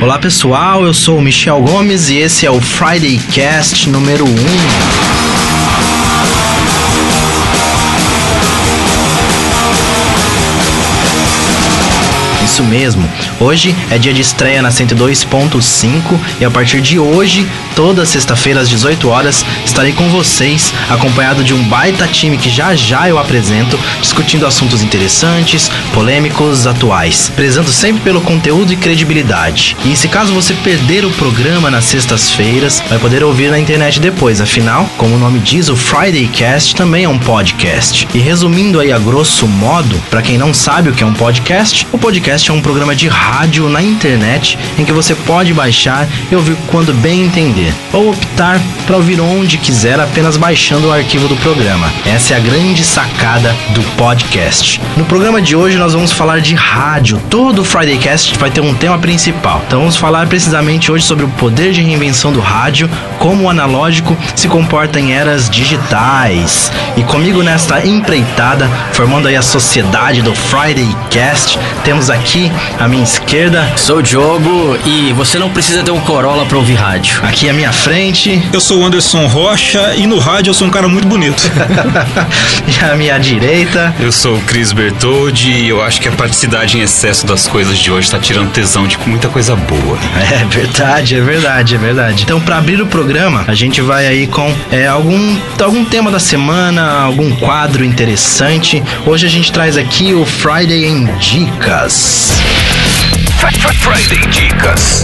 Olá pessoal, eu sou o Michel Gomes e esse é o Friday Cast número 1. Isso mesmo. Hoje é dia de estreia na 102.5 e a partir de hoje, toda sexta-feira às 18 horas, estarei com vocês, acompanhado de um baita time que já já eu apresento, discutindo assuntos interessantes, polêmicos, atuais, prezando sempre pelo conteúdo e credibilidade. E se caso você perder o programa nas sextas-feiras, vai poder ouvir na internet depois, afinal, como o nome diz, o Friday Cast também é um podcast. E resumindo aí a grosso modo, para quem não sabe o que é um podcast, o podcast é um programa de rádio na internet em que você pode baixar e ouvir quando bem entender, ou optar para ouvir onde quiser apenas baixando o arquivo do programa. Essa é a grande sacada do podcast. No programa de hoje nós vamos falar de rádio. Todo o Friday Cast vai ter um tema principal. Então vamos falar precisamente hoje sobre o poder de reinvenção do rádio, como o analógico se comporta em eras digitais. E comigo nesta empreitada, formando aí a sociedade do Friday Cast, temos aqui aqui à minha esquerda. Sou o Diogo e você não precisa ter um Corolla para ouvir rádio. Aqui à minha frente. Eu sou o Anderson Rocha e no rádio eu sou um cara muito bonito. e à minha direita. Eu sou o Cris Bertoldi e eu acho que a praticidade em excesso das coisas de hoje está tirando tesão de muita coisa boa. É verdade, é verdade, é verdade. Então, para abrir o programa, a gente vai aí com é, algum, algum tema da semana, algum quadro interessante. Hoje a gente traz aqui o Friday em Dicas. Friday Dicas.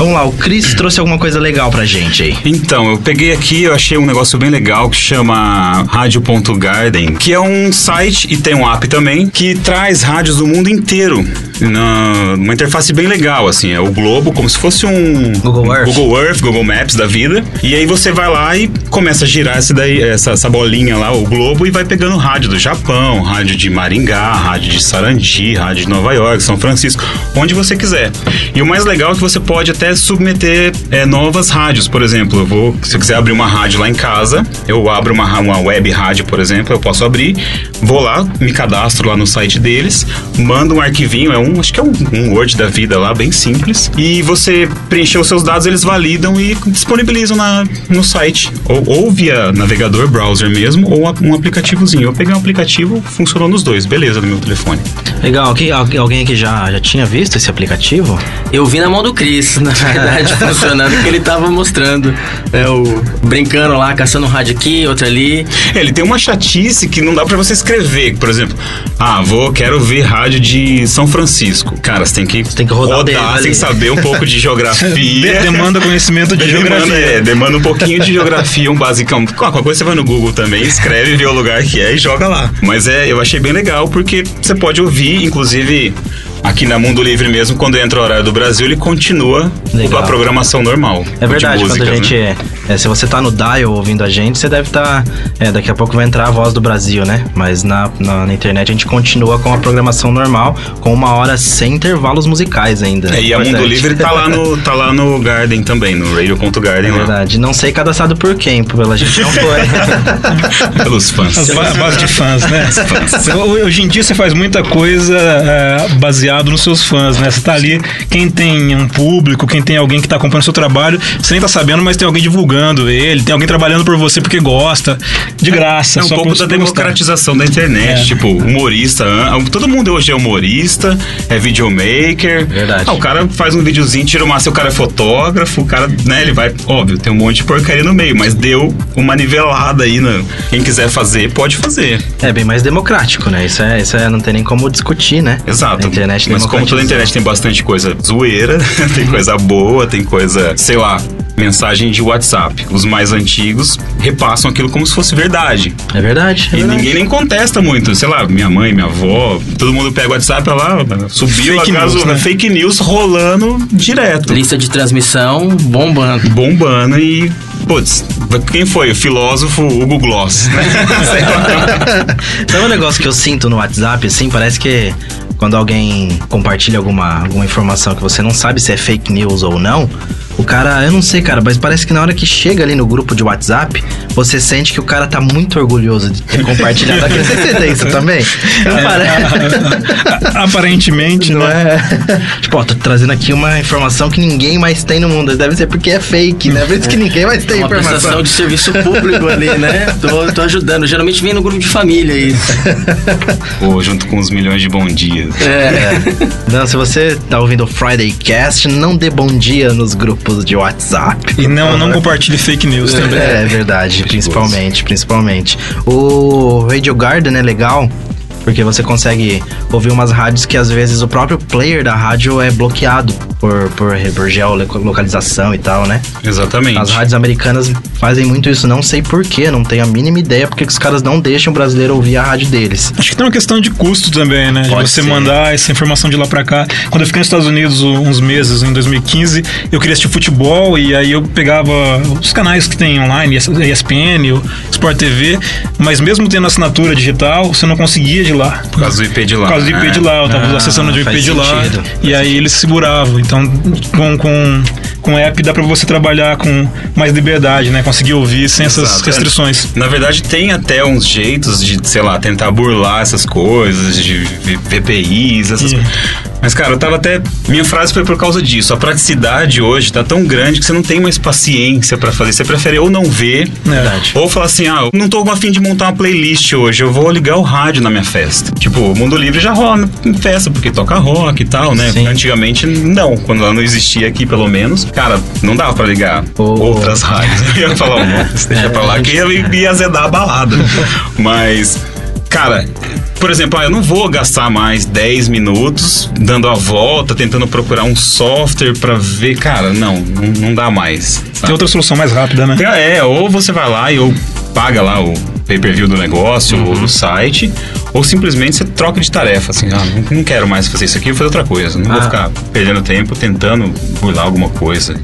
Vamos lá, o Chris trouxe alguma coisa legal pra gente aí. Então, eu peguei aqui, eu achei um negócio bem legal que chama Rádio.garden, que é um site e tem um app também que traz rádios do mundo inteiro. Numa interface bem legal, assim, é o Globo, como se fosse um Google Earth, Google, Earth, Google Maps da vida. E aí você vai lá e começa a girar essa, daí, essa, essa bolinha lá, o Globo, e vai pegando rádio do Japão, rádio de Maringá, rádio de Sarandi, rádio de Nova York, São Francisco, onde você quiser. E o mais legal é que você pode até submeter é, novas rádios. Por exemplo, eu vou, se eu quiser abrir uma rádio lá em casa, eu abro uma, uma web rádio, por exemplo, eu posso abrir, vou lá, me cadastro lá no site deles, mando um arquivinho, é um, acho que é um, um Word da vida lá, bem simples, e você preencher os seus dados, eles validam e disponibilizam na, no site, ou, ou via navegador, browser mesmo, ou um aplicativozinho. Eu peguei um aplicativo, funcionou nos dois, beleza, no meu telefone. Legal, alguém aqui já, já tinha visto esse aplicativo? Eu vi na mão do Cris, na verdade, funcionando, porque ele tava mostrando, é, o, brincando lá, caçando um rádio aqui, outro ali. Ele tem uma chatice que não dá para você escrever, por exemplo, ah, vou, quero ver rádio de São Francisco. Cara, você tem que, você tem que rodar, rodar tem que saber um pouco de geografia. demanda conhecimento de demanda, geografia. É, demanda um pouquinho de geografia, um basicão. Qualquer coisa você vai no Google também, escreve, vê o lugar que é e joga lá. Mas é, eu achei bem legal porque você pode ouvir, inclusive aqui na Mundo Livre mesmo, quando entra o horário do Brasil, ele continua Legal. a programação normal. É verdade, músicas, quando a gente. Né? É, se você tá no dial ouvindo a gente, você deve estar. Tá, é, daqui a pouco vai entrar a voz do Brasil, né? Mas na, na, na, internet a gente continua com a programação normal, com uma hora sem intervalos musicais ainda. É, e a Mundo Livre tá lá no, tá lá no Garden também, no radio.garden. É verdade. Lá. Não sei cadastrado por quem, pela gente não foi. Pelos fãs. A base de fãs, né? Fãs. Hoje em dia você faz muita coisa é, baseada baseado nos seus fãs, né? Você tá ali, quem tem um público, quem tem alguém que tá acompanhando o seu trabalho, você nem tá sabendo, mas tem alguém divulgando ele, tem alguém trabalhando por você porque gosta, de graça. É um pouco da democratização da internet, é. tipo, humorista, todo mundo hoje é humorista, é videomaker. Verdade. Ah, o cara faz um videozinho, tira uma, se o cara é fotógrafo, o cara, né, ele vai, óbvio, tem um monte de porcaria no meio, mas deu uma nivelada aí, né? Quem quiser fazer, pode fazer. É bem mais democrático, né? Isso é, isso é não tem nem como discutir, né? Exato. A internet internet Mas como toda internet tem bastante coisa zoeira, tem coisa boa, tem coisa, sei lá, mensagem de WhatsApp. Os mais antigos repassam aquilo como se fosse verdade. É verdade. É e verdade. ninguém nem contesta muito. Sei lá, minha mãe, minha avó, todo mundo pega o WhatsApp lá, subiu fake a news, né? fake news rolando direto. Lista de transmissão bombando. Bombando e Putz, quem foi? O filósofo Hugo Gloss. Né? Sabe um negócio que eu sinto no WhatsApp, assim? Parece que quando alguém compartilha alguma, alguma informação que você não sabe se é fake news ou não, O cara, eu não sei, cara, mas parece que na hora que chega ali no grupo de WhatsApp, você sente que o cara tá muito orgulhoso de ter compartilhado aquilo. Você isso também? Pare- Aparentemente, Não né? é? tipo, ó, tô trazendo aqui uma informação que ninguém mais tem no mundo. Deve ser porque é fake, né? Por isso que ninguém mais tem Uma informação. prestação de serviço público ali, né? Tô, tô ajudando. Geralmente vem no grupo de família isso. Ou junto com os milhões de bom dias. É. Não, se você tá ouvindo o Friday Cast, não dê bom dia nos grupos de WhatsApp. E não, não compartilhe fake news também. É, é verdade, principalmente, principalmente. O Radio Garden é legal porque você consegue ouvir umas rádios que às vezes o próprio player da rádio é bloqueado por, por, por geolocalização e tal, né? Exatamente. As rádios americanas fazem muito isso, não sei porquê, não tenho a mínima ideia porque que os caras não deixam o brasileiro ouvir a rádio deles. Acho que tem uma questão de custo também, né? De Pode você ser. mandar essa informação de lá pra cá. Quando eu fiquei nos Estados Unidos uns meses, em 2015, eu queria assistir futebol e aí eu pegava os canais que tem online, ESPN, o Sport TV, mas mesmo tendo assinatura digital, você não conseguia de lá. Por causa do IP de lá. Por causa do IP de lá, eu tava Ah, acessando de IP de lá. sentido. E aí eles seguravam. Então, com, com, com app dá pra você trabalhar com mais liberdade, né? Conseguir ouvir sem essas Exato. restrições. Na verdade, tem até uns jeitos de, sei lá, tentar burlar essas coisas, de VPIs, essas Ih. coisas. Mas, cara, eu tava até. Minha frase foi por causa disso. A praticidade hoje tá tão grande que você não tem mais paciência pra fazer. Você prefere ou não ver. Verdade. Ou falar assim, ah, eu não tô com a fim de montar uma playlist hoje, eu vou ligar o rádio na minha festa. Tipo, o Mundo Livre já rola em festa, porque toca rock e tal, né? Sim. Antigamente, não. Quando ela não existia aqui, pelo menos, cara, não dava pra ligar Ô. outras rádios. Eu ia falar, "Não, deixa pra lá que ia, ia azedar a balada. Mas, cara, por exemplo, ah, eu não vou gastar mais 10 minutos dando a volta, tentando procurar um software pra ver. Cara, não, não, não dá mais. Tem sabe? outra solução mais rápida, né? É, ou você vai lá e ou paga lá o pay-per-view do negócio ou do site, ou simplesmente você troca de tarefa, assim, ah, não, quero mais fazer isso aqui, vou fazer outra coisa. Não vou Ah. ficar perdendo tempo tentando burlar alguma coisa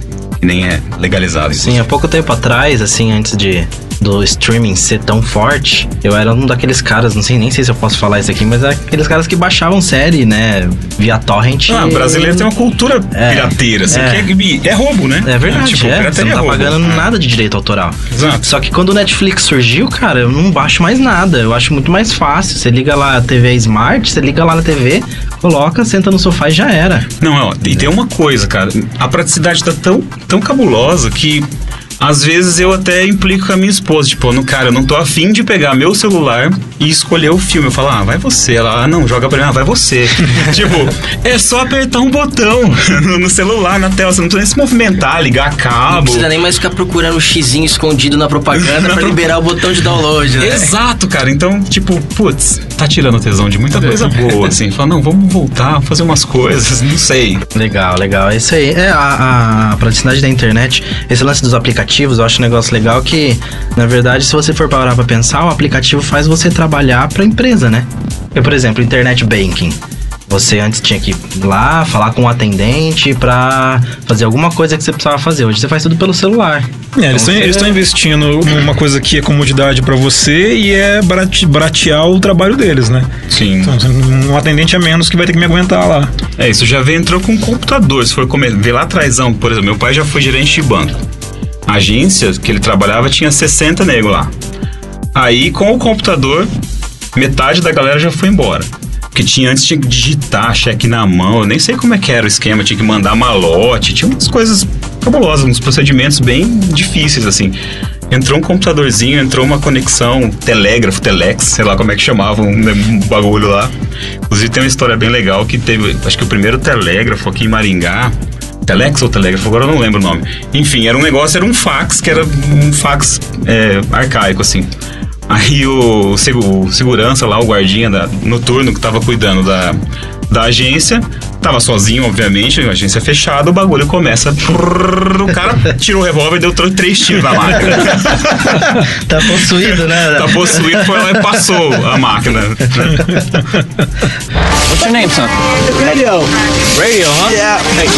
que nem é legalizado. Sim, há pouco tempo atrás, assim, antes de do streaming ser tão forte, eu era um daqueles caras, não sei nem sei se eu posso falar isso aqui, mas é aqueles caras que baixavam série, né, via torrent. Ah, o brasileiro tem uma cultura É, pirateira, assim, é. é, é roubo, né? É verdade, tipo, é. Você não tá é roubo. pagando nada de direito autoral. Exato. Só que quando o Netflix surgiu, cara, eu não baixo mais nada. Eu acho muito mais fácil. Você liga lá a TV Smart, você liga lá na TV, coloca, senta no sofá e já era. Não, ó, e tem uma coisa, cara. A praticidade tá tão, tão cabulosa que às vezes eu até implico com a minha esposa. Tipo, no cara, eu não tô afim de pegar meu celular e escolher o filme. Eu falo, ah, vai você. Ela, ah, não, joga pra mim, ah, vai você. tipo, é só apertar um botão no, celular, na tela. Você não precisa nem se movimentar, ligar Não cabo. precisa nem mais ficar procurando o xizinho escondido na propaganda Na pra pro- liberar o botão de download, né? Exato, cara. Então, tipo, putz, tá tirando tesão de muita coisa boa, assim. Fala, não, vamos voltar, fazer umas coisas, não sei. Legal, legal. É isso aí. É a, a praticidade da internet, esse lance dos aplicativos, eu acho um negócio legal que, na verdade, se você for parar pra pensar, o aplicativo faz você trabalhar pra empresa, né? Eu, por exemplo, internet banking. Você antes tinha que ir lá, falar com o atendente pra fazer alguma coisa que você precisava fazer. Hoje você faz tudo pelo celular. É, eles Então, estão você- investindo numa coisa que é comodidade pra você e é barate- baratear o trabalho deles, né? Sim. Então, um atendente a menos que vai ter que me aguentar lá. É, isso já vem, entrou com computador. Se for comer, ver lá atrás, por exemplo, meu pai já foi gerente de banco. A agência que ele trabalhava tinha 60 nego lá. Aí, com o computador, metade da galera já foi embora. Porque tinha antes tinha que digitar cheque na mão, eu nem sei como é que era o esquema, tinha que mandar malote, tinha umas coisas cabulosas, uns procedimentos bem difíceis, assim. Entrou um computadorzinho, entrou uma conexão telégrafo, telex, sei lá como é que chamavam um, um bagulho lá. Inclusive tem uma história bem legal que teve, acho que o primeiro telégrafo aqui em Maringá, Telex ou telégrafo, agora eu não lembro o nome. Enfim, era um negócio, era um fax, que era um fax é, arcaico, assim. Aí o, o segurança lá, o guardinha da, noturno que tava cuidando da, da agência, tava sozinho, obviamente, a agência fechada, o bagulho começa. O cara tirou o revólver e deu três tiros na máquina. Tá possuído, né? tá possuído, foi lá e passou a máquina. What's your name, son? Radio. Radio, huh? Yeah. Hey,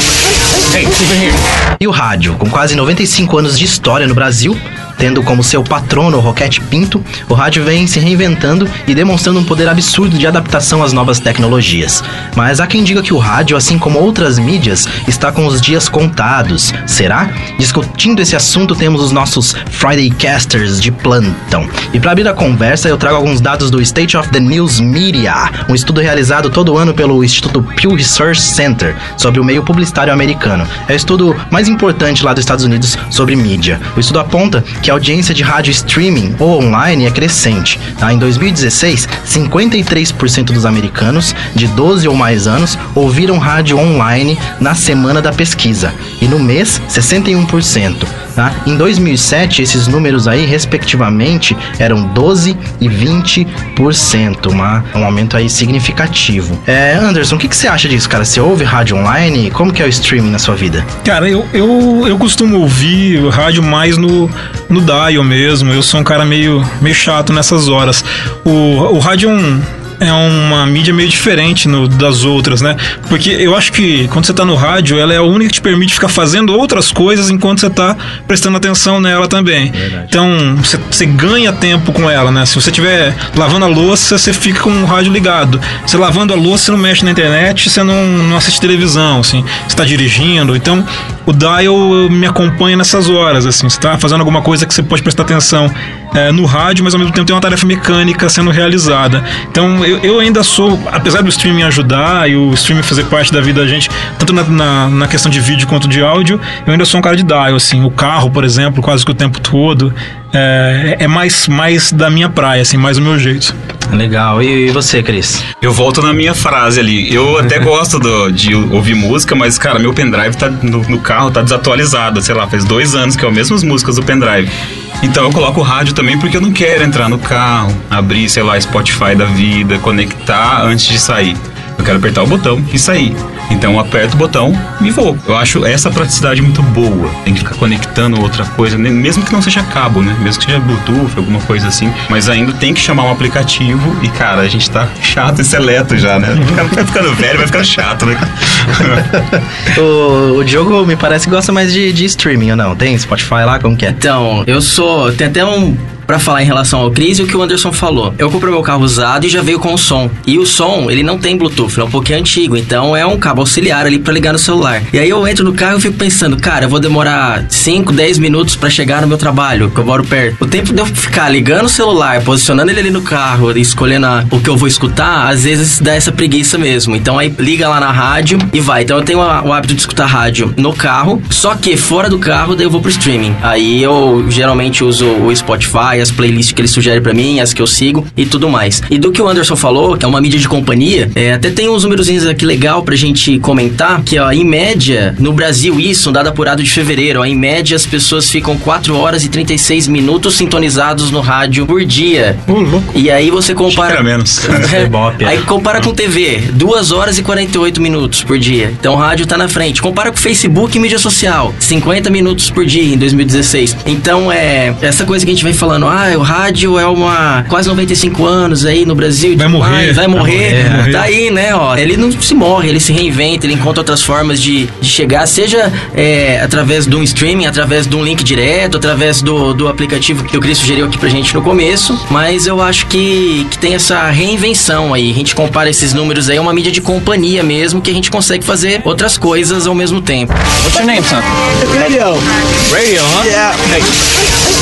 hey, here. E o rádio, com quase 95 anos de história no Brasil, tendo como seu patrono o Roquete Pinto, o rádio vem se reinventando e demonstrando um poder absurdo de adaptação às novas tecnologias. Mas há quem diga que o rádio, assim como outras mídias, está com os dias contados. Será? Discutindo esse assunto, temos os nossos Friday Casters de plantão. E para abrir a conversa, eu trago alguns dados do State of the News Media, um estudo realizado todo ano pelo Instituto Pew Research Center sobre o meio publicitário americano. É o estudo mais importante lá dos Estados Unidos sobre mídia. O estudo aponta que a audiência de rádio streaming ou online é crescente. Tá? Em 2016, 53% dos americanos de 12 ou mais anos ouviram rádio online na semana da pesquisa e no mês 61%. Tá? Em 2007, esses números aí, respectivamente, eram 12 e 20%, uma, um aumento aí significativo. É, Anderson, o que, que você acha disso, cara? Você ouve rádio online? Como que é o streaming na sua vida? Cara, eu, eu, eu costumo ouvir rádio mais no, no dial mesmo. Eu sou um cara meio, meio chato nessas horas. O, o rádio é um, é uma mídia meio diferente no, das outras, né? Porque eu acho que quando você tá no rádio, ela é a única que te permite ficar fazendo outras coisas enquanto você tá prestando atenção nela também. Então, você, você ganha tempo com ela, né? Se você estiver lavando a louça, você fica com o rádio ligado. Você lavando a louça, você não mexe na internet, você não, não assiste televisão, assim. Você tá dirigindo. Então, o dial me acompanha nessas horas, assim. Você tá fazendo alguma coisa que você pode prestar atenção é, no rádio, mas ao mesmo tempo tem uma tarefa mecânica sendo realizada. Então eu, eu ainda sou, apesar do streaming ajudar e o streaming fazer parte da vida da gente, tanto na, na, na questão de vídeo quanto de áudio, eu ainda sou um cara de dial, assim. O carro, por exemplo, quase que o tempo todo, é, é mais, mais da minha praia, assim, mais o meu jeito. Legal. E você, Cris? Eu volto na minha frase ali. Eu até gosto do- de ouvir música, mas, cara, meu pendrive tá no, no carro tá desatualizado. Sei lá, faz dois anos que é as mesmas músicas do pendrive. Então eu coloco o rádio também porque eu não quero entrar no carro, abrir, sei lá, Spotify da vida, conectar antes de sair. Eu quero apertar o botão e sair. Então eu aperto o botão e vou. Eu acho essa praticidade muito boa. Tem que ficar conectando outra coisa, ne- mesmo que não seja cabo, né? Mesmo que seja Bluetooth, alguma coisa assim. Mas ainda tem que chamar um aplicativo e, cara, a gente tá chato e seleto já, né? Vai ficando velho, vai ficando chato, né? O, o Diogo me parece que gosta mais de, de streaming ou não? Tem Spotify lá? Como que é? Então, eu sou. Tem até um. Pra falar em relação ao Cris e o que o Anderson falou. Eu comprei meu carro usado e já veio com o som. E o som, ele não tem Bluetooth, ele é um pouquinho antigo. Então é um cabo auxiliar ali pra ligar no celular. E aí eu entro no carro e fico pensando, cara, eu vou demorar 5, 10 minutos pra chegar no meu trabalho, que eu moro perto. O tempo de eu ficar ligando o celular, posicionando ele ali no carro e escolhendo a- o que eu vou escutar, às vezes dá essa preguiça mesmo. Então aí liga lá na rádio e vai. Então eu tenho a- o hábito de escutar rádio no carro, só que fora do carro, daí eu vou pro streaming. Aí eu geralmente uso o Spotify, as playlists que ele sugere pra mim, as que eu sigo e tudo mais. E do que o Anderson falou, que é uma mídia de companhia, é, até tem uns númerozinhos aqui legal pra gente comentar, que ó, em média, no Brasil, isso, um dado apurado de fevereiro, ó, em média as pessoas ficam 4 horas e 36 minutos sintonizados no rádio por dia. Ô, louco. E aí você compara. Era menos. É. Aí compara com TV, 2 horas e 48 minutos por dia. Então o rádio tá na frente. Compara com Facebook e mídia social, 50 minutos por dia em 2016. Então é essa coisa que a gente vem falando, ah, o rádio é uma quase 95 anos aí no Brasil. Vai morrer, vai vai morrer. morrer. Tá aí, né, ó. Ele não se morre, ele se reinventa, ele encontra outras formas de, de chegar, seja é, através de um streaming, através de um link direto, através do, do aplicativo que o Cris sugeriu aqui pra gente no começo. Mas eu acho que, que tem essa reinvenção aí. A gente compara esses números aí, é uma mídia de companhia mesmo, que a gente consegue fazer outras coisas ao mesmo tempo. What's your name, son? Radio. Radio, huh? Yeah. Hey,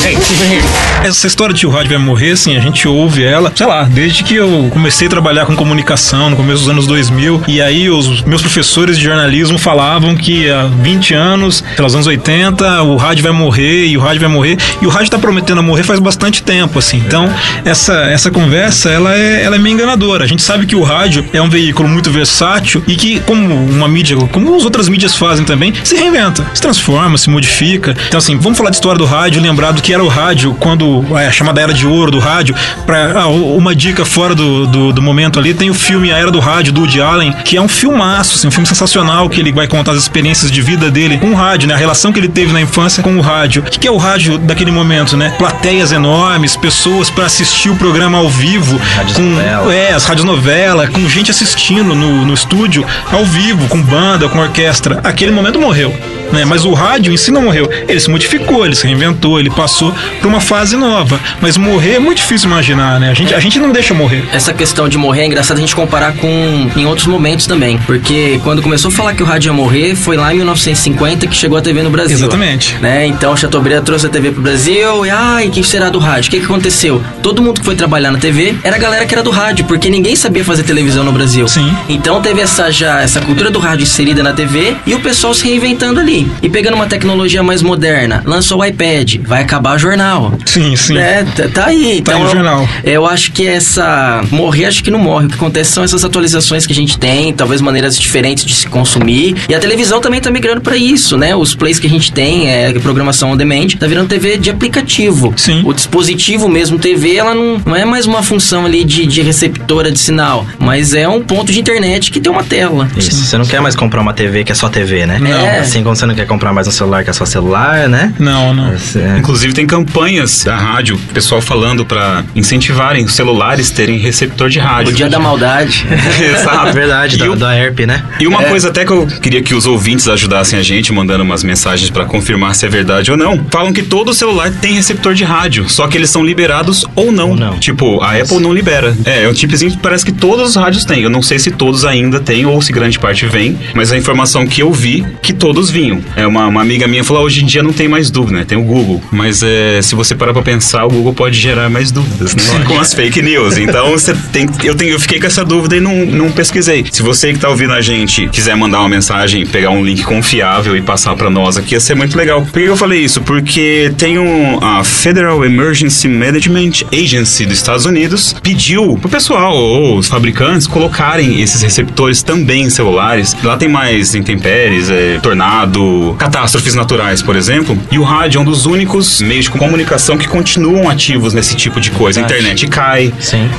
hey, here. Essa história de o rádio vai morrer, assim, a gente ouve ela, sei lá, desde que eu comecei a trabalhar com comunicação no começo dos anos 2000, e aí os meus professores de jornalismo falavam que há 20 anos, pelos anos 80, o rádio vai morrer e o rádio vai morrer, e o rádio tá prometendo a morrer faz bastante tempo, assim. Então, essa, essa conversa, ela é, ela é meio enganadora. A gente sabe que o rádio é um veículo muito versátil e que, como uma mídia, como as outras mídias fazem também, se reinventa, se transforma, se modifica. Então, assim, vamos falar de história do rádio, lembrar do que era o rádio quando é, a chamada Era de Ouro do rádio. Pra, ah, uma dica fora do, do, do momento ali, tem o filme A Era do Rádio, do Woody Allen, que é um filmaço filmaço, assim, um filme sensacional que ele vai contar as experiências de vida dele com o rádio, né? A relação que ele teve na infância com o rádio. O que é o rádio daquele momento, né? Plateias enormes, pessoas para assistir o programa ao vivo. Rádios com, novela. É, as rádios novela, com gente assistindo no, no estúdio, ao vivo, com banda, com orquestra. Aquele momento morreu. Né? Mas o rádio em si não morreu. Ele se modificou, ele se reinventou, ele passou para uma fase nova. Mas morrer é muito difícil imaginar, né? A gente, a gente não deixa morrer. Essa questão de morrer é engraçado a gente comparar com em outros momentos também. Porque quando começou a falar que o rádio ia morrer, foi lá em 1950 que chegou a TV no Brasil. Exatamente. Né? Então Chateaubriand trouxe a TV pro Brasil e ai, quem será do rádio? O que, que aconteceu? Todo mundo que foi trabalhar na TV era a galera que era do rádio, porque ninguém sabia fazer televisão no Brasil. Sim. Então teve essa já essa cultura do rádio inserida na TV e o pessoal se reinventando ali. E pegando uma tecnologia mais moderna, lançou o iPad, vai acabar o jornal. Sim, sim. É, tá, tá aí. Tá então, aí o jornal. Eu acho que essa. Morrer, acho que não morre. O que acontece são essas atualizações que a gente tem, talvez maneiras diferentes de se consumir. E a televisão também tá migrando pra isso, né? Os plays que a gente tem, é programação on demand, tá virando TV de aplicativo. Sim. O dispositivo mesmo, TV, ela não, não é mais uma função ali de, de receptora de sinal, mas é um ponto de internet que tem uma tela. Isso, você não quer mais comprar uma TV que é só TV, né? Não. Assim como você não quer comprar mais um celular que é só celular, né? Não, não. É. Inclusive tem campanhas da rádio, pessoal falando pra incentivarem os celulares terem receptor de rádio. O dia da maldade. Exato. É verdade, E da, o- da ERP, né? E uma coisa até que eu queria que os ouvintes ajudassem a gente, mandando umas mensagens pra confirmar se é verdade ou não. Falam que todo celular tem receptor de rádio, só que eles são liberados ou não. Ou não. Tipo, a Apple não libera. É, é um chipzinho que parece que todos os rádios têm. Eu não sei se todos ainda têm ou se grande parte vem, mas a informação que eu vi, que todos vinham. É uma, uma amiga minha falou, "Ah, hoje em dia não tem mais dúvida, né? Tem o Google. Mas é, se você parar pra pensar, o Google pode gerar mais dúvidas, né? Com as fake news. Então, você tem, eu, tenho, eu fiquei com essa dúvida e não, não pesquisei. Se você que tá ouvindo a gente quiser mandar uma mensagem, pegar um link confiável e passar pra nós aqui, ia ser muito legal. Por que eu falei isso? Porque tem um, a Federal Emergency Management Agency dos Estados Unidos pediu pro pessoal ou os fabricantes colocarem esses receptores também em celulares. Lá tem mais intempéries, é, tornado, catástrofes naturais, por exemplo. E o rádio é um dos únicos meios de comunicação que continuam ativos nesse tipo de coisa. A internet cai,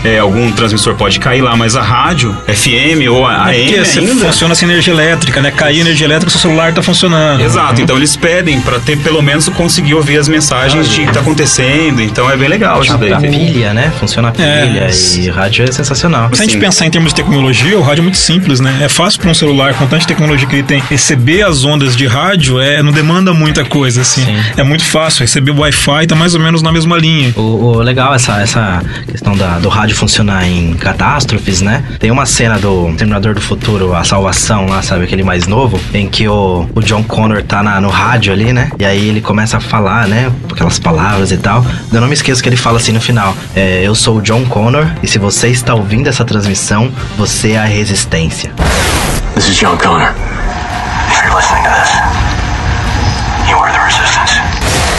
é, algum transmissor pode cair lá, mas a rádio, FM ou a É AM porque você ainda... funciona sem energia elétrica, né? Cair energia elétrica, seu celular tá funcionando. Exato, então eles pedem pra ter pelo menos conseguir ouvir as mensagens de que tá acontecendo, então é bem legal isso daí. A pilha, né? Funciona a É. pilha e rádio é sensacional. Se a gente Sim. pensar em termos de tecnologia, o rádio é muito simples, né? É fácil para um celular, com tanta tecnologia que ele tem, receber as ondas de rádio é, não demanda muita coisa, assim. Sim. É muito fácil. Receber o Wi-Fi tá mais ou menos na mesma linha. O, o legal essa, essa questão da, do rádio funcionar em catástrofes, né? Tem uma cena do Terminador do Futuro, a salvação lá, sabe? Aquele mais novo, em que o, o John Connor tá na- no rádio ali, né? E aí ele começa a falar, né? Aquelas palavras e tal. Eu não me esqueço que ele fala assim no final: é, Eu sou o John Connor e se você está ouvindo essa transmissão, você é a resistência. This is John Connor. If you're listening to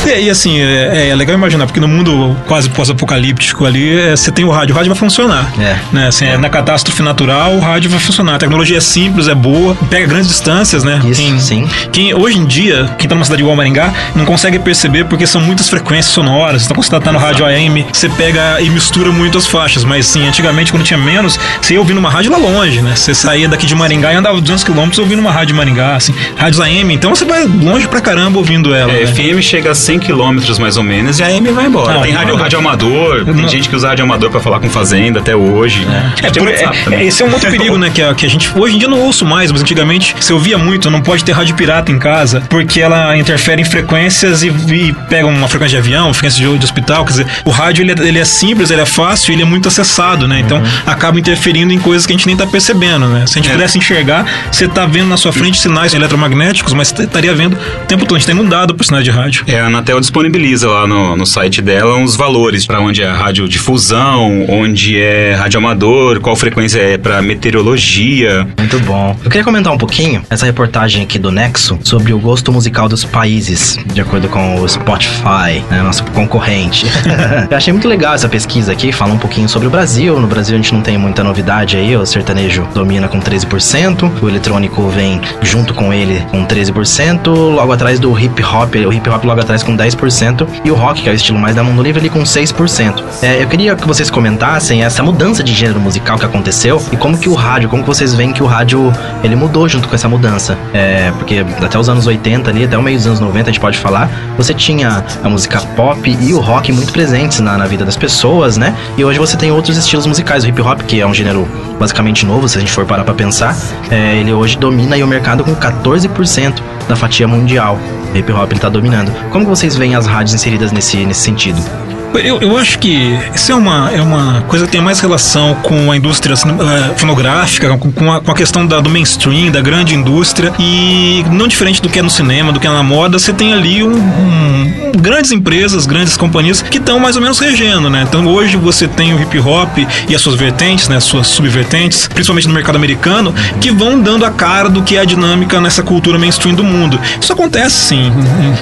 E, e assim, é, é legal imaginar, porque no mundo quase pós-apocalíptico ali, é, você tem o rádio, o rádio vai funcionar. É. Né? Assim, é, na catástrofe natural, o rádio vai funcionar. A tecnologia é simples, é boa, pega grandes distâncias, né? Isso, quem, sim. Quem, hoje em dia, quem tá numa cidade igual Maringá, não consegue perceber porque são muitas frequências sonoras. Então, quando você tá no rádio AM, você pega e mistura muito as faixas. Mas sim, antigamente, quando tinha menos, você ia ouvindo uma rádio lá longe, né? Você saía daqui de Maringá e andava 200 quilômetros ouvindo uma rádio de Maringá, assim. Rádios AM, então você vai longe pra caramba ouvindo ela. É, né? FM chega a 100 km mais ou menos e a AM vai embora. Não, tem rádio, rádio amador, tem Não. gente que usa rádio amador pra falar com fazenda até hoje. É, Tem por- é, também. é, esse é um outro perigo, né? Que a, que a gente hoje em dia não ouço mais, mas antigamente você ouvia muito, não pode ter rádio pirata em casa, porque ela interfere em frequências e, e pega uma frequência de avião, frequência de, de hospital. Quer dizer, o rádio ele é, ele é simples, ele é fácil, ele é muito acessado, né? Então acaba interferindo em coisas que a gente nem tá percebendo, né? Se a gente É. pudesse enxergar, você tá vendo na sua frente sinais eletromagnéticos, mas você estaria vendo o tempo todo. A gente tá inundado por sinais de rádio. É, a Anatel disponibiliza lá no, no site dela uns valores pra onde é radiodifusão, onde é radioamador, qual frequência é pra meteorologia. Muito bom. Eu queria comentar um pouquinho essa reportagem aqui do Nexo sobre o gosto musical dos países, de acordo com o Spotify, né, nosso concorrente. Eu achei muito legal essa pesquisa aqui, fala um pouquinho sobre o Brasil. No Brasil a gente não tem muita novidade aí, o sertanejo domina com 13%, o eletrônico vem junto com ele com 13%, logo atrás do hip hop, o hip hop logo atrás com com 10%, e o rock, que é o estilo mais da Mundo Livre, ali com 6%. É, eu queria que vocês comentassem essa mudança de gênero musical que aconteceu e como que o rádio, como que vocês veem que o rádio ele mudou junto com essa mudança. É, porque até os anos 80 ali, até o meio dos anos 90 a gente pode falar, você tinha a música pop e o rock muito presentes na, na vida das pessoas, né? E hoje você tem outros estilos musicais, o hip hop, que é um gênero basicamente novo, se a gente for parar pra pensar, é, ele hoje domina o mercado com 14% da fatia mundial. O hip hop ele tá dominando. Como vocês veem as rádios inseridas nesse, nesse sentido? Eu, eu acho que isso é uma, é uma coisa que tem mais relação com a indústria eh, fonográfica, com, a, com a questão da- do mainstream, da grande indústria. E não diferente do que é no cinema, do que é na moda, você tem ali um, um- grandes empresas, grandes companhias que estão mais ou menos regendo, né? Então hoje você tem o hip hop e as suas vertentes, né? As suas subvertentes, principalmente no mercado americano, que vão dando a cara do que é a dinâmica nessa cultura mainstream do mundo. Isso acontece sim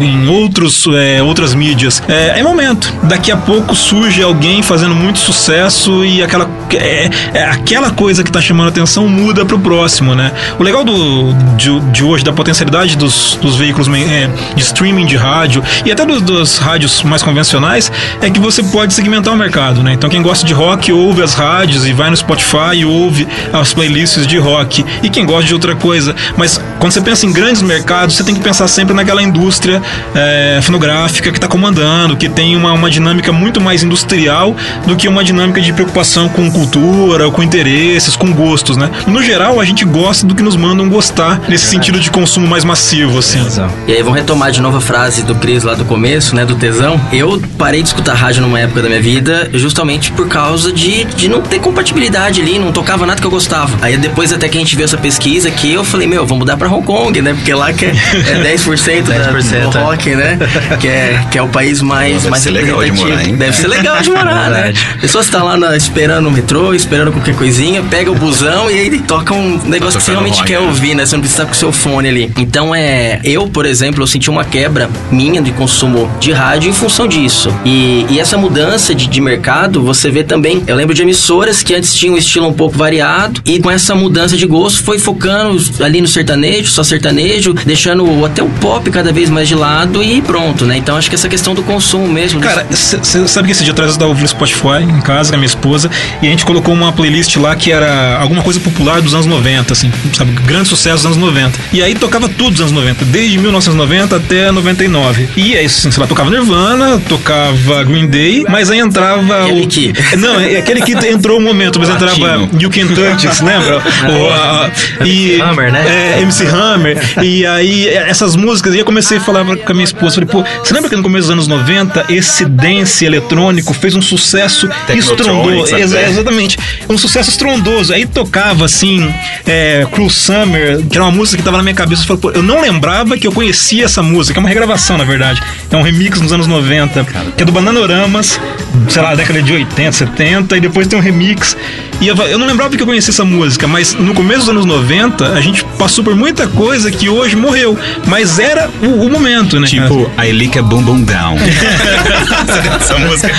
em, em outros, eh, outras mídias. É, é momento. Daqui a pouco surge alguém fazendo muito sucesso e aquela, é, é aquela coisa que tá chamando a atenção muda pro próximo, né? O legal do, de, de hoje, da potencialidade dos, dos veículos é, de streaming de rádio e até dos, dos rádios mais convencionais é que você pode segmentar o mercado, né? Então quem gosta de rock ouve as rádios e vai no Spotify e ouve as playlists de rock. E quem gosta de outra coisa. Mas quando você pensa em grandes mercados, você tem que pensar sempre naquela indústria é, fonográfica que está comandando, que tem uma, uma dinâmica muito mais industrial do que uma dinâmica de preocupação com cultura, com interesses, com gostos, né? No geral, a gente gosta do que nos mandam gostar nesse sentido de consumo mais massivo, assim. E aí, vamos retomar de novo a frase do Cris lá do começo, né? Do tesão. Eu parei de escutar rádio numa época da minha vida justamente por causa de, de não ter compatibilidade ali, não tocava nada que eu gostava. Aí depois até que a gente viu essa pesquisa aqui, eu falei, meu, vou mudar pra Hong Kong, né? Porque lá que é, é 10%, da- 10%, do é. rock, né? Que é, que é o país mais, mais representativo. Hein? Deve ser legal de morar, né? Verdade. A pessoa está lá na- esperando o metrô, esperando qualquer coisinha, pega o busão e aí toca um negócio que você realmente rock, quer né? ouvir, né? Você não precisa estar com o seu fone ali. Então é. Eu, por exemplo, eu senti uma quebra minha de consumo de rádio em função disso. E, e essa mudança de, de mercado, você vê também. Eu lembro de emissoras que antes tinham um estilo um pouco variado, e com essa mudança de gosto foi focando ali no sertanejo, só sertanejo, deixando até o pop cada vez mais de lado e pronto, né? Então acho que essa questão do consumo mesmo. Cara, você sabe que esse dia atrás eu estava ouvindo Spotify em casa com a minha esposa e a gente colocou uma playlist lá que era alguma coisa popular dos anos 90, assim, sabe? Grande sucesso dos anos 90. E aí tocava tudo dos anos 90, desde 1990 até 99. E aí, assim, sei lá, tocava Nirvana, tocava Green Day, mas aí entrava Aquele o. que- Não, é aquele que entrou um momento, mas entrava Latino. Can Touch It, lembra? O, a- e, MC Hammer, né? É, MC Hammer. E aí, essas músicas, e eu comecei a falar com a minha esposa, falei, pô, você lembra que no começo dos anos 90, esse dance eletrônico fez um sucesso estrondoso? Até. exatamente. Um sucesso estrondoso. Aí tocava, assim, é, Cruel Summer, que era uma música que tava na minha cabeça. Eu, falei, pô, eu não lembrava que eu conhecia essa música. É uma regravação, na verdade. É um remix nos anos 90, que é do Bananoramas, sei lá, década de 80, 70, e depois tem um remix. E eu, eu não lembrava que eu conhecia essa música, mas no começo dos anos 90, a gente passou por muita coisa que hoje morreu. Mas era o, o momento, né? Tipo, I lick a boom boom down. Essa música.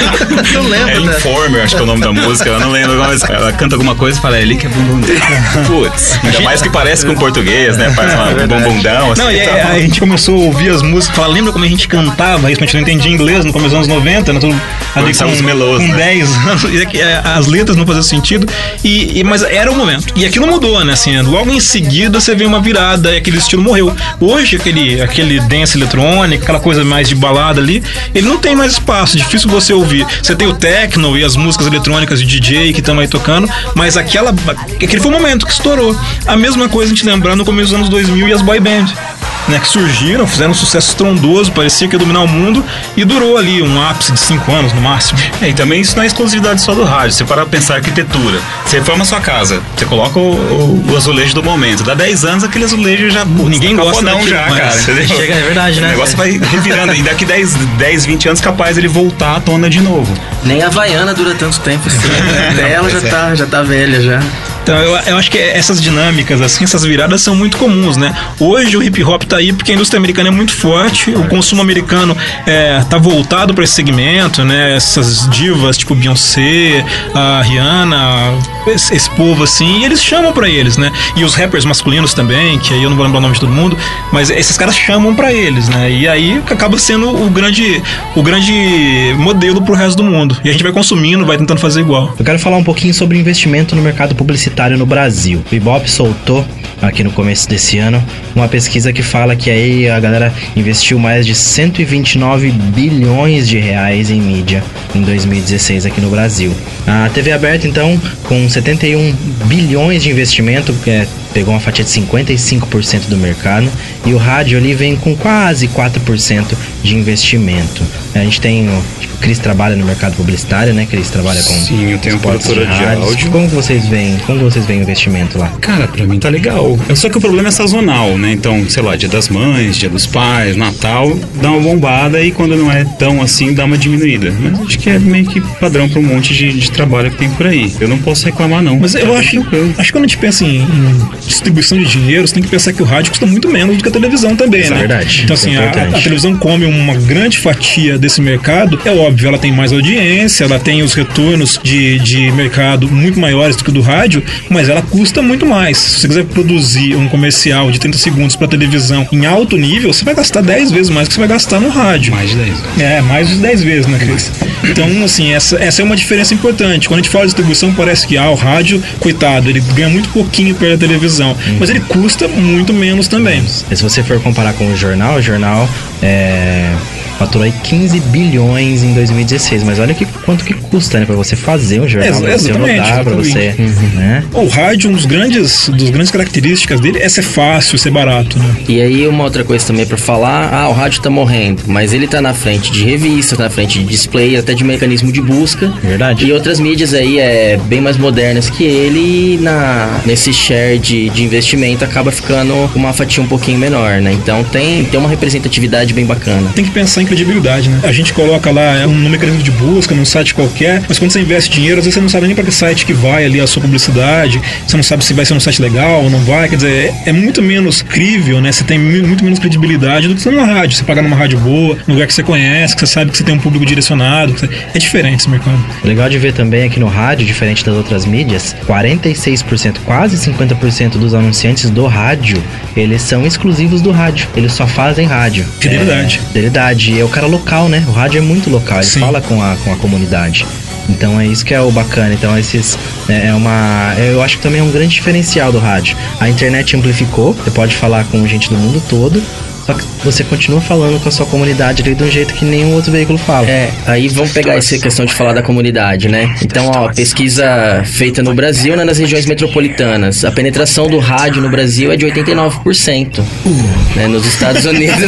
Eu lembro, É né? Informer, acho que é o nome da música. Ela não lembro, mas ela canta alguma coisa e fala, I lick a boom boom down. Putz, ainda mais que parece com português, né? Faz uma boom boom down, assim. Não, e tá aí, a gente começou a ouvir as músicas, falar, lembra como a gente cantava isso, a gente não entendia inglês no começo dos anos 90, né? Tudo ali com, os melôs, com né? 10 anos, é é, as letras não faziam sentido, e, e- mas era o momento. E aquilo mudou, né? Assim, logo em seguida você vê uma virada e aquele estilo morreu. Hoje, aquele, aquele dance eletrônico, aquela coisa mais de balada ali, ele não tem mais espaço, difícil você ouvir. Você tem o techno e as músicas eletrônicas de DJ que estão aí tocando, mas aquela, aquele foi o momento que estourou. A mesma coisa a gente lembrar no começo dos anos 2000 e as boy band né, que surgiram, fizeram um sucesso estrondoso, parecia que ia dominar o mundo e durou ali um ápice de cinco anos no máximo. É, e também isso não é exclusividade só do rádio. Você para pra pensar arquitetura. Você reforma a sua casa, você coloca o, o- o azulejo do momento. Dá 10 anos, aquele azulejo já. putz, Ninguém tá gosta daquilo já, mais. cara. Entendeu? Chega, é verdade, né? O negócio vai revirando. E daqui 10, 10, 20 anos, capaz ele voltar à tona de novo. Nem a Havaiana dura tanto tempo assim. Até ela já é. tá, já tá velha já. Então, eu, eu acho que essas dinâmicas, assim, essas viradas são muito comuns, né? Hoje o hip hop tá aí porque a indústria americana é muito forte, o consumo americano é, tá voltado para esse segmento, né? Essas divas tipo Beyoncé, a Rihanna, esse, esse povo assim, e eles chamam para eles, né? E os rappers masculinos também, que aí eu não vou lembrar o nome de todo mundo, mas esses caras chamam para eles, né? E aí acaba sendo o grande, o grande modelo pro resto do mundo. E a gente vai consumindo, vai tentando fazer igual. Eu quero falar um pouquinho sobre investimento no mercado publicitário no Brasil. O Ibope soltou aqui no começo desse ano uma pesquisa que fala que aí a galera investiu mais de 129 bilhões de reais em mídia em 2016 aqui no Brasil. A TV aberta então com 71 bilhões de investimento, que é, pegou uma fatia de 55% do mercado, e o rádio ali vem com quase 4% de investimento. A gente tem o tipo, Cris trabalha no mercado publicitário, né? Cris trabalha com Sim, eu tenho uma produtora de rádios. áudio. Como vocês veem? Como vocês veem o investimento lá? Cara, pra mim tá legal. Só que o problema é sazonal, né? Então, sei lá, dia das mães, dia dos pais, Natal, dá uma bombada e quando não é tão assim, dá uma diminuída. Mas acho que é meio que padrão pra um monte de, de trabalho que tem por aí. Eu não posso reclamar, não. Mas eu Tá acho, tranquilo. acho que quando a gente pensa em, em distribuição de dinheiro, você tem que pensar que o rádio custa muito menos do que a televisão também, Isso é né? verdade, Então, isso é assim, a, a televisão come uma grande fatia desse mercado. É óbvio, ela tem mais audiência, ela tem os retornos de, de mercado muito maiores do que o do rádio, mas ela custa muito mais. Se você quiser produzir um comercial de 30 segundos para televisão em alto nível, você vai gastar 10 vezes mais do que você vai gastar no rádio. Mais de 10 anos. É, mais de 10 vezes, né, Cris? Então, assim, essa, essa é uma diferença importante. Quando a gente fala de distribuição, parece que ah, o rádio, coitado, ele ganha muito pouquinho pela televisão. Mas ele custa muito menos também. Se você for comparar com o jornal, o jornal é, faturou aí 15 bilhões em 2016. Mas olha que, quanto que custa, né? Pra você fazer um jornal, Ex- pra você exatamente, rodar, pra você. Né? O rádio, um dos grandes, dos grandes características dele é ser fácil, ser barato, né? E aí uma outra coisa também pra falar, ah, o rádio tá morrendo, mas ele tá na frente de revista, tá na frente de display, até de mecanismo de busca. Verdade. E outras mídias aí é bem mais modernas que ele e na nesse share de, de investimento acaba ficando com uma fatia um pouquinho menor, né? Então tem, tem uma representatividade bem bacana. Tem que pensar em credibilidade, né? A gente coloca lá um, no mecanismo de busca, num site qualquer, mas quando você investe dinheiro, às vezes você não sabe nem para que site que vai ali a sua publicidade, você não sabe se vai ser um site legal ou não vai, quer dizer, é, é muito menos crível, né? Você tem mu- muito menos credibilidade do que você numa rádio. Você pagar numa rádio boa, num lugar que você conhece, que você sabe que você tem um público direcionado. você- É diferente esse mercado. Legal de ver também aqui no rádio, diferente das outras mídias, 46%, quase 50% dos anunciantes do rádio, eles são exclusivos do rádio. Eles só fazem rádio. Fidelidade. É, fidelidade. E é o cara local, né? O rádio é muito local, ele Sim. fala com a, com a comunidade. Então é isso que é o bacana. Então esses é é uma, eu acho que também é um grande diferencial do rádio. A internet amplificou, você pode falar com gente do mundo todo, só que você continua falando com a sua comunidade ali de um jeito que nenhum outro veículo fala. É, aí vamos pegar essa questão de falar da comunidade, né? Então, ó, pesquisa feita no Brasil, né, nas regiões metropolitanas. A penetração do rádio no Brasil é de 89%. Né, nos Estados Unidos.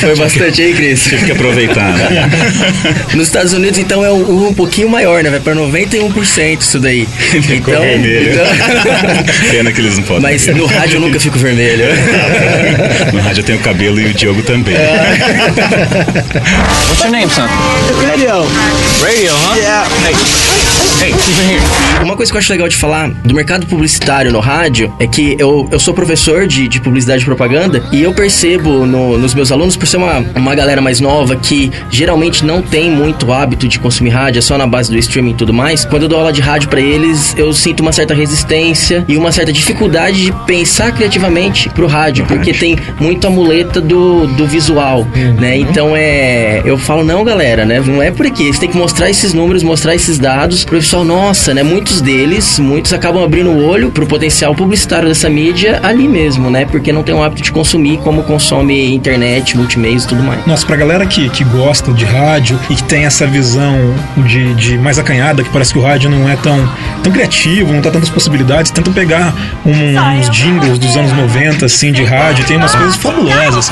Foi bastante aí, Cris. Tive que aproveitar, né? Nos Estados Unidos, então, é um, um pouquinho maior, né? Vai pra 91% isso daí. Ficou Então, vermelho. então- Pena que eles não podem. Mas no rádio eu nunca fico vermelho. No rádio eu tenho o cabelo e o Diogo também. What's your name, son? Radio. Radio, huh? Yeah. Hey, here. Uma coisa que eu acho legal de falar do mercado publicitário no rádio é que eu, eu sou professor de, de publicidade e propaganda e eu percebo no- nos meus alunos, por ser uma, uma galera mais nova que geralmente não tem muito hábito de consumir rádio, é só na base do streaming e tudo mais, quando eu dou aula de rádio pra eles, eu sinto uma certa resistência e uma certa dificuldade de pensar criativamente pro rádio, porque tem muito a muleta do, do visual, né? Então é. Eu falo, não, galera, né? Não é por aqui. Você tem que mostrar esses números, mostrar esses dados pro pessoal, nossa, né? Muitos deles, muitos acabam abrindo o olho pro potencial publicitário dessa mídia ali mesmo, né? Porque não tem o hábito de consumir como consome internet, multimeios e tudo mais. Nossa, pra galera que, que gosta de rádio e que tem essa visão de, de mais acanhada, que parece que o rádio não é tão, tão criativo, não tá tantas possibilidades, tenta pegar um- uns jingles dos anos 90, assim, de rádio, tem umas coisas fabulosas.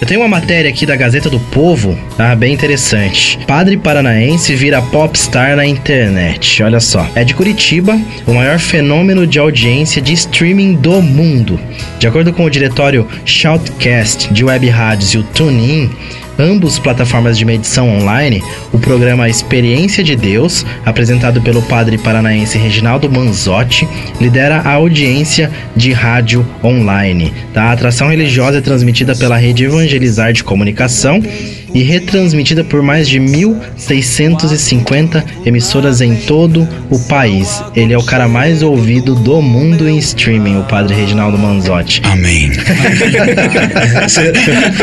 Eu tenho uma matéria aqui da Gazeta do Povo, tá? Bem interessante. Padre paranaense vira popstar na internet. Olha só. É de Curitiba, o maior fenômeno de audiência de streaming do mundo. De acordo com o diretório Shoutcast de web rádios e o TuneIn, ambos plataformas de medição online, o programa Experiência de Deus, apresentado pelo padre paranaense Reginaldo Manzotti, lidera a audiência de rádio online. Tá? A atração religiosa é transmitida pela rede Evangelizar de Comunicação e retransmitida por mais de 1.650 emissoras em todo o país. Ele é o cara mais ouvido do mundo em streaming, o padre Reginaldo Manzotti. Amém.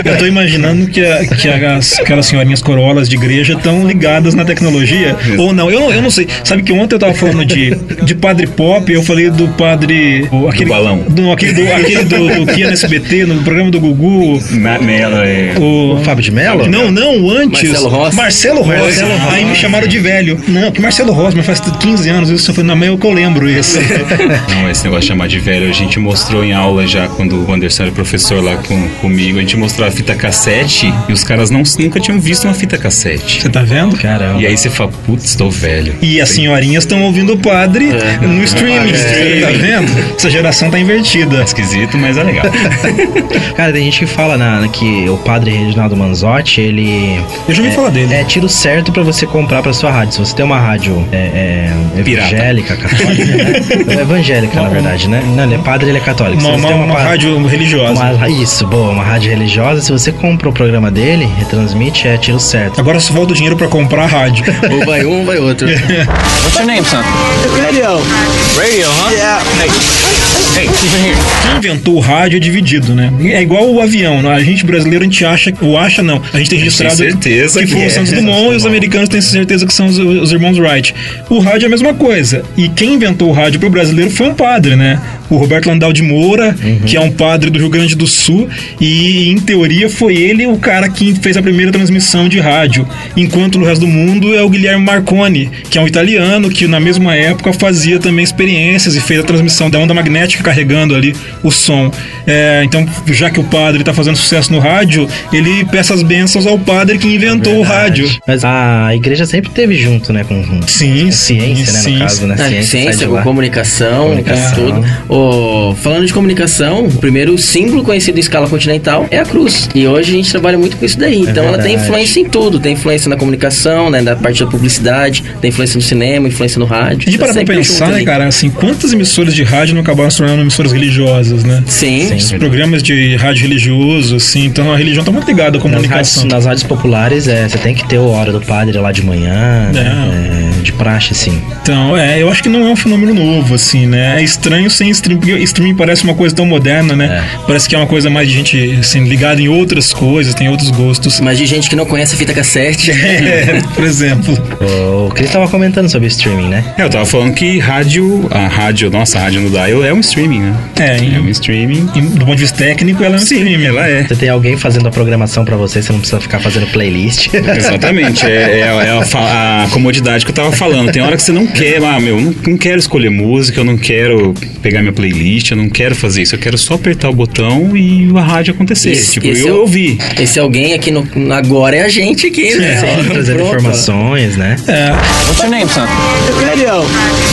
Eu tô imaginando que, a- que as, aquelas senhorinhas corolas de igreja estão ligadas na tecnologia. Ou não, eu, não, eu não sei. Sabe que ontem eu tava falando de, de padre pop, eu falei do padre. o- aquele, balão. Do, aquele do, aquele do, do que ia no SBT, no programa do Gugu. Mello é. O, O Fábio de Mello? Não, não, antes. Marcelo Rossi. Marcelo Rossi. Marcelo Rossi. Aí me chamaram de velho. Não, que Marcelo Rossi, mas faz 15 anos. Isso eu falei, mas eu que eu lembro isso. Não, esse negócio de chamar de velho, a gente mostrou em aula já quando o Anderson era professor lá com, comigo. A gente mostrou a fita cassete e os caras não, nunca tinham visto uma fita cassete. Você tá vendo? Caramba. E aí você fala, putz, tô velho. E as senhorinhas estão ouvindo o padre no streaming. Tá vendo? Essa geração tá invertida. Esquisito, mas é legal. Cara, tem gente que fala na, que o padre Reginaldo Manzotti, ele. Eu já ouvi é, falar dele. É tiro certo pra você comprar pra sua rádio. Se você tem uma rádio é, é, Pirata. evangélica, católica, né? É evangélica, na verdade, né? Não, ele é padre, ele é católico. Uma, você uma, tem uma pa- rádio religiosa. uma- isso, boa, uma rádio religiosa. Se você compra o programa dele, retransmite, é tiro certo. Agora só falta o dinheiro pra comprar a rádio. Ou vai um ou vai outro. What's your name, son? Radio. Radio, huh? Yeah. Hey, here. Quem inventou o rádio é dividido, né? É igual o avião. né? A gente brasileiro, a gente acha, ou acha não, a gente tem registrado certeza que que foi é. o Santos Dumont e os americanos têm certeza que são os, os irmãos Wright. O rádio é a mesma coisa. E quem inventou o rádio pro brasileiro foi um padre, né? O Roberto Landau de Moura, que é um padre do Rio Grande do Sul, e em teoria foi ele o cara que fez a primeira transmissão de rádio. Enquanto no resto do mundo é o Guilherme Marconi, que é um italiano que na mesma época fazia também experiências e fez a transmissão da onda magnética carregando ali o som. É, então, já que o padre está fazendo sucesso no rádio, ele peça as bênçãos ao padre que inventou o rádio. Mas a igreja sempre teve junto, né? Com, com Sim, com ciência, sim, né? sim, No caso, né? Ah, ciência, de com comunicação, Comunicação. tudo. O, falando de comunicação, o primeiro símbolo conhecido em escala continental é a cruz. E hoje a gente trabalha muito com isso daí. Então ela tem verdade. influência em tudo. Tem influência na comunicação, né, na parte da publicidade, tem influência no cinema, influência no rádio. A gente Tá para pra sempre pensar, né, cara, assim, quantas emissoras de rádio não acabaram se tornando emissoras religiosas, né? Sim. Os programas de rádio religioso, assim, então a religião tá muito ligada à Nas rádios, comunicação. nas rádios populares, é, você tem que ter o hora do padre lá de manhã, né? É, de praxe, assim. Então, é, eu acho que não é um fenômeno novo, assim, né? É estranho sem streaming, porque streaming parece uma coisa tão moderna, né? Parece que é uma coisa mais de gente, assim, ligada em outras coisas, tem outros gostos. Mas de gente que não conhece a fita cassete. É, por exemplo. O Cris tava comentando sobre streaming, né? É, eu tava falando que rádio, a rádio, nossa, a rádio no Dial é um streaming, né? É, É um streaming. e do ponto de vista técnico, ela é um streaming. ela é. Você tem alguém fazendo a programação pra você, você não precisa ficar fazendo playlist. Exatamente, é, é- é a, a comodidade que eu tava falando. Tem hora que você não quer, ah, meu, não, não quero escolher música, eu não quero pegar minha playlist, eu não quero fazer isso, eu quero só apertar o botão e a rádio acontecer. Esse- tipo, esse eu é ouvi. Esse alguém aqui no, agora é a gente aqui, né? Sempre trazendo Pronto. informações, né? É, What's your name, son? Radio.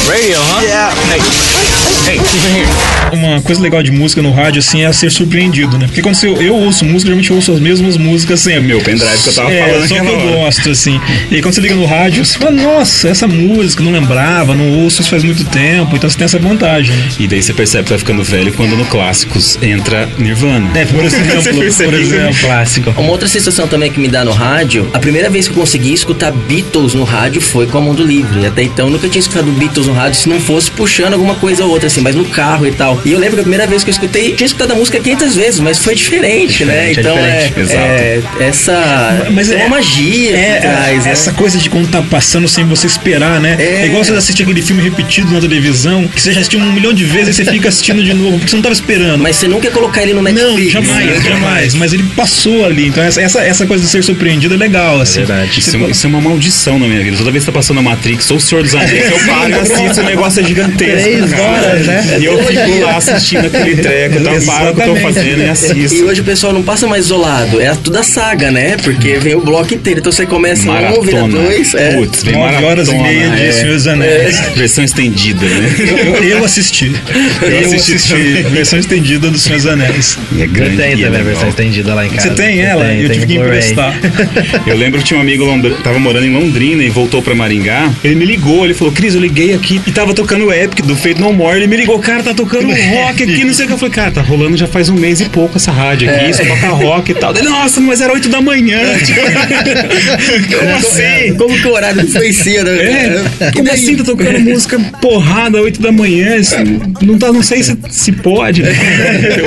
Radio, huh? Yeah. Hey, here. uma coisa legal de música no rádio, assim, é ser surpreendido, né? Porque quando eu, eu ouço música, geralmente eu ouço as mesmas músicas sempre. Meu pendrive que eu tava é, falando só que eu hora. gosto, assim. E aí, quando você liga no rádio, você fala, nossa, essa música, não lembrava, não ouço isso faz muito tempo, então você tem essa vantagem. né? E daí você percebe que vai ficando velho quando no Clássicos entra Nirvana. É, por exemplo, por que- exemplo. Clássico. Uma outra sensação também que me dá no rádio, a primeira vez que eu consegui escutar Beatles no rádio foi com a Mundo Livre. Até então eu nunca tinha escutado Beatles no rádio se não fosse puxando alguma coisa ou outra, assim, mas no carro e tal. E eu lembro que a primeira vez que eu escutei, tinha escutado a música 500 vezes, mas foi diferente, né? Diferente, é Então diferente. é, é essa. Mas é- uma magia É, por trás, né? essa coisa de quando tá passando sem você esperar, né? É. É, igual você assistir aquele filme repetido na televisão, que você já assistiu um milhão de vezes e você fica assistindo de novo, porque você não tava esperando. Mas você nunca ia colocar ele no Não, Netflix. jamais, né? jamais. Mas ele passou ali. Então essa, essa, essa coisa de ser surpreendido é legal, assim. verdade. Isso é, uma, isso é uma maldição na minha vida. Toda vez que tá passando a Matrix ou o Senhor dos Anéis, eu paro e assisto, o negócio é gigantesco. Três cara. horas horas, né? E eu fico lá assistindo aquele treco, então eu paro o que eu tô fazendo e E assisto. hoje o pessoal não passa mais isolado, é toda a saga, né? Porque vem o bloco inteiro. Então você começa um, vira Maratona. dois. É. Putz, vem 9 horas e maratona, meia de é. Senhor dos Anéis. Versão estendida, né? Eu, eu assisti. Eu, assisti assisti. também. a versão estendida do Senhor dos Anéis. E é Eu grande. tenho e é também a versão estendida lá em casa. Você tem ela? tenho, eu tenho tive que emprestar. Eu lembro que tinha um amigo londr... tava morando em Londrina e voltou pra Maringá. Ele me ligou, ele falou: Cris, eu liguei aqui e tava tocando o Epic do Fate No More. Ele me ligou, cara, tá tocando rock aqui, não sei o que. Eu falei, cara, tá rolando já faz um mês e pouco essa rádio aqui, só toca rock e tal. Ele, nossa, mas era 8 da manhã. Como assim? Como que o horário influencia, né? É, como assim tá tocando música porrada 8 da manhã? Isso Não, tá, não sei se, se pode. Eu,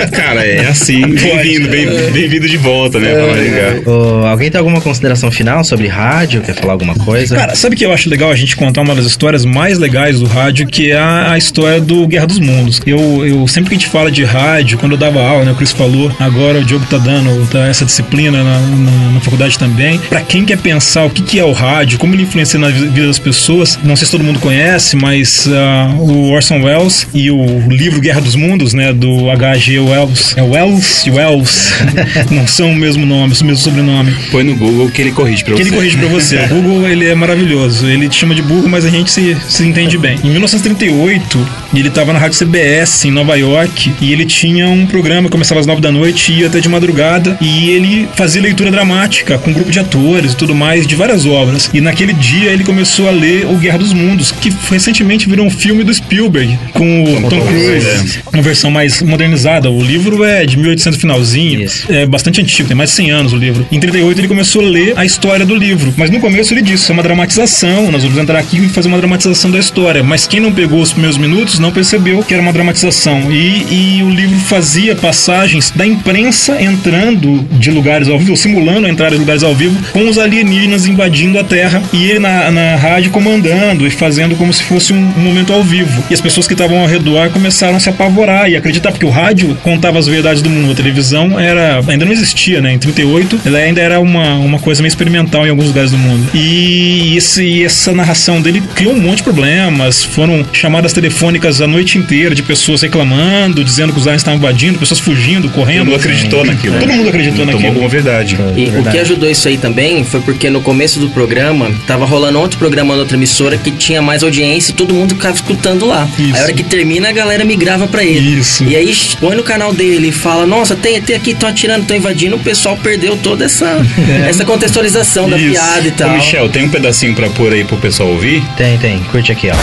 cara, é assim. Bem-vindo, bem- bem-vindo de volta, né, Maringá. Ô, alguém tem alguma consideração final sobre rádio? Quer falar alguma coisa? Cara, sabe o que eu acho legal a gente contar uma das histórias mais legais do rádio, que é a, a história do Guerra dos Mundos. Eu, eu sempre que a gente fala de rádio, quando eu dava aula, né, o Chris falou, agora o Diogo tá dando tá, essa disciplina na, na- na faculdade também. Pra quem quer pensar o que, que é o rádio, como ele influencia na vi- vida das pessoas, não sei se todo mundo conhece, mas ah, o Orson Welles e o livro Guerra dos Mundos, né, do H.G. Wells, é Wells e Wells, não são o mesmo nome, o mesmo sobrenome. Põe no Google que ele corrige pra Que você. ele corrige pra você. O Google, ele é maravilhoso. Ele te chama de burro, mas a gente se, se entende bem. Em 1938, ele tava na rádio CBS em Nova York e ele tinha um programa que começava às 9 da noite e ia até de madrugada e ele fazia leitura dramática com um grupo de atores e tudo mais de várias obras. E naquele dia ele começou a ler O Guerra dos Mundos, que recentemente virou um filme do Spielberg com o Tom Cruise. Uma versão mais modernizada. O livro é de 1800 finalzinho. Isso. É bastante antigo, tem mais de 100 anos o livro. Em 38 ele começou a ler a história do livro, mas no começo ele disse, é uma dramatização, nós vamos entrar aqui e fazer uma dramatização da história. Mas quem não pegou os primeiros minutos não percebeu que era uma dramatização. E, e o livro fazia passagens da imprensa entrando de lugares ao vivo, simulando a entrada de lugares ao vivo, com os alienígenas invadindo a Terra e ele na, na rádio comandando e fazendo como se fosse um, momento ao vivo. E as pessoas que estavam ao redor começaram a se apavorar e acreditar, porque o rádio contava as verdades do mundo, a televisão era ainda não existia, né? Em 38, ela ainda era uma, uma coisa meio experimental em alguns lugares do mundo. E esse, essa narração dele criou um monte de problemas. Foram chamadas telefônicas a noite inteira de pessoas reclamando, dizendo que os aliens estavam invadindo, pessoas fugindo, Todo correndo. mundo acreditou naquilo. Todo mundo acreditou Tomou naquilo. como verdade. E o que ajudou isso aí também foi porque no começo do programa tava rolando outro programa na outra emissora que tinha mais audiência e todo mundo ficava escutando lá. Isso. Aí a hora que termina a galera migrava pra ele. Isso. E aí põe no canal dele e fala: Nossa, tem ET aqui, estão atirando, estão invadindo. O pessoal perdeu toda essa, essa contextualização da Isso. piada e Ô, tal. Michel, tem um pedacinho pra pôr aí pro pessoal ouvir? Tem, tem. Curte aqui, ó.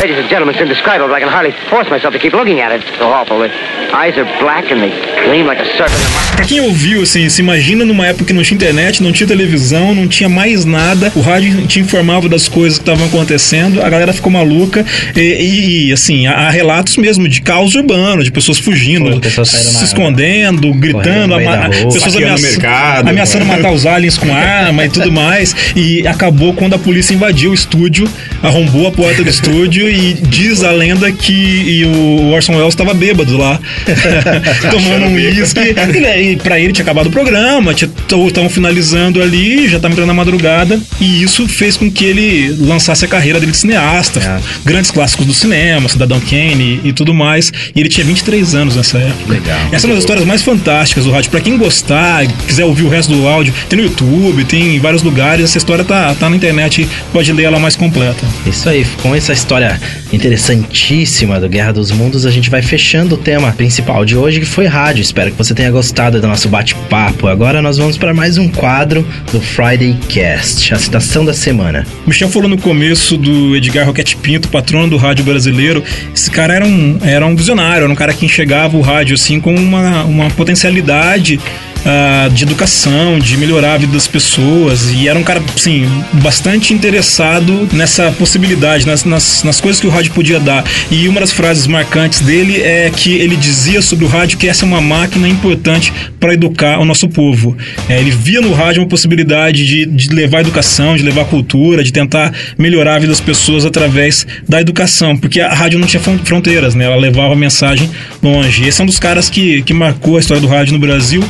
Ladies and gentlemen, it's indescribable. I can hardly force myself to keep looking at it. It's so awful. The eyes are black and they gleam like a serpent. Pra quem ouviu, assim, se imagina numa época que não tinha internet, não tinha televisão, não tinha mais nada, o rádio te informava das coisas que estavam acontecendo, a galera ficou maluca e, e, assim, há, relatos mesmo de caos urbano, de pessoas fugindo, saíram se escondendo, gritando, ama- rua. pessoas Saqueando ameaça- o mercado. ameaçando matar os aliens com arma e tudo mais, e acabou quando a polícia invadiu o estúdio, arrombou a porta do estúdio e diz a lenda que e o Orson Welles estava bêbado lá, tomando um uísque. E, né, E pra ele tinha acabado o programa, estavam finalizando ali, já tava entrando na madrugada. E isso fez com que ele lançasse a carreira dele de cineasta. É. Grandes clássicos do cinema, Cidadão Kane e tudo mais. E ele tinha 23 anos nessa época. Legal. Essa é uma das histórias mais fantásticas do rádio. Pra quem gostar, quiser ouvir o resto do áudio, tem no YouTube, tem em vários lugares. Essa história tá, tá na internet, pode ler ela mais completa. Isso aí, com essa história interessantíssima do Guerra dos Mundos, a gente vai fechando o tema principal de hoje, que foi rádio. Espero que você tenha gostado do nosso bate-papo. Agora nós vamos para mais um quadro do Friday Cast, a citação da semana. Michel falou no começo do Edgar Roquete Pinto, patrono do rádio brasileiro. Esse cara era um, era um visionário, era um cara que enxergava o rádio assim com uma, uma potencialidade ah, de educação, de melhorar a vida das pessoas. E era um cara, assim, bastante interessado nessa possibilidade, nas, nas, nas coisas que o rádio podia dar. E uma das frases marcantes dele é que ele dizia sobre o rádio que essa é uma máquina importante para educar o nosso povo. É, ele via no rádio uma possibilidade de, de levar educação, de levar cultura, de tentar melhorar a vida das pessoas através da educação, porque a rádio não tinha fron- fronteiras, né? Ela levava a mensagem longe. Esse é um dos caras que, que marcou a história do rádio no Brasil.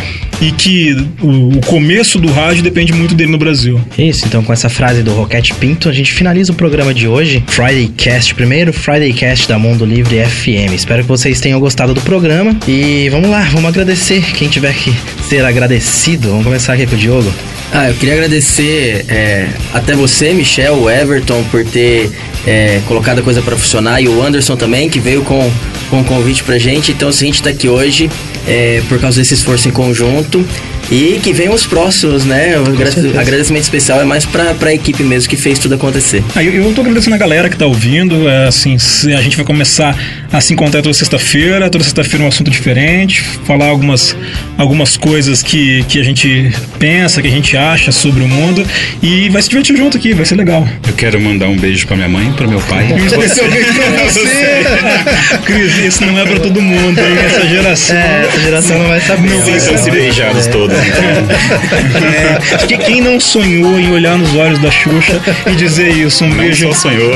E que o, o começo do rádio depende muito dele no Brasil. Isso, então com essa frase do Roquete Pinto, a gente finaliza o programa de hoje, Friday Cast, primeiro Friday Cast da Mundo Livre FM. Espero que vocês tenham gostado do programa e vamos lá, vamos agradecer quem tiver que ser agradecido. Vamos começar aqui com o Diogo. Ah, eu queria agradecer é, até você, Michel, o Everton, por ter é, colocado a coisa para funcionar e o Anderson também, que veio com, com um convite pra gente. Então, assim, a gente tá aqui hoje é, por causa desse esforço em conjunto. E que venham os próximos, né? O agradecimento especial é mais pra, pra equipe mesmo que fez tudo acontecer. Ah, eu, eu tô agradecendo a galera que tá ouvindo. É, assim, se a gente vai começar a se encontrar toda sexta-feira. Toda sexta-feira um assunto diferente. Falar algumas, algumas coisas que, que a gente pensa, que a gente acha sobre o mundo. E vai se divertir junto aqui, vai ser legal. Eu quero mandar um beijo pra minha mãe, pro meu pai. Especialmente você! Cris, isso não é pra todo mundo, hein? Essa geração. É, essa geração não vai saber. Vocês são se beijados todos. É, acho que quem não sonhou em olhar nos olhos da Xuxa e dizer isso, um Não beijo. só sonhou.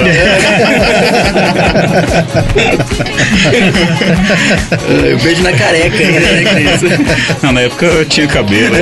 Um beijo na careca ainda, né, Cris? Não, na época eu tinha cabelo.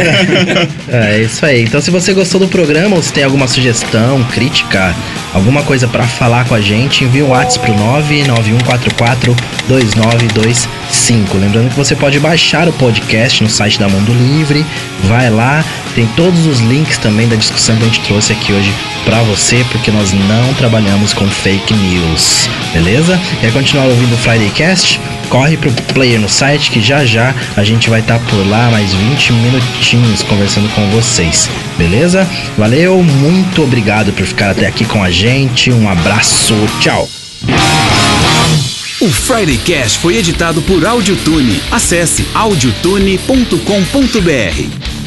É isso aí. Então, se você gostou do programa ou se tem alguma sugestão, crítica, alguma coisa pra falar com a gente, envie um WhatsApp pro 99144 2925. Lembrando que você pode baixar o podcast no site da Mundo Livre. Vai lá, tem todos os links também da discussão que a gente trouxe aqui hoje pra você, porque nós não trabalhamos com fake news. Beleza? Quer continuar ouvindo o Friday Cast? Corre pro player no site que já já a gente vai estar por lá mais 20 minutinhos conversando com vocês. Beleza? Valeu, muito obrigado por ficar até aqui com a gente. Um abraço, tchau. O Friday Cast foi editado por Audiotune. Acesse audiotune.com.br.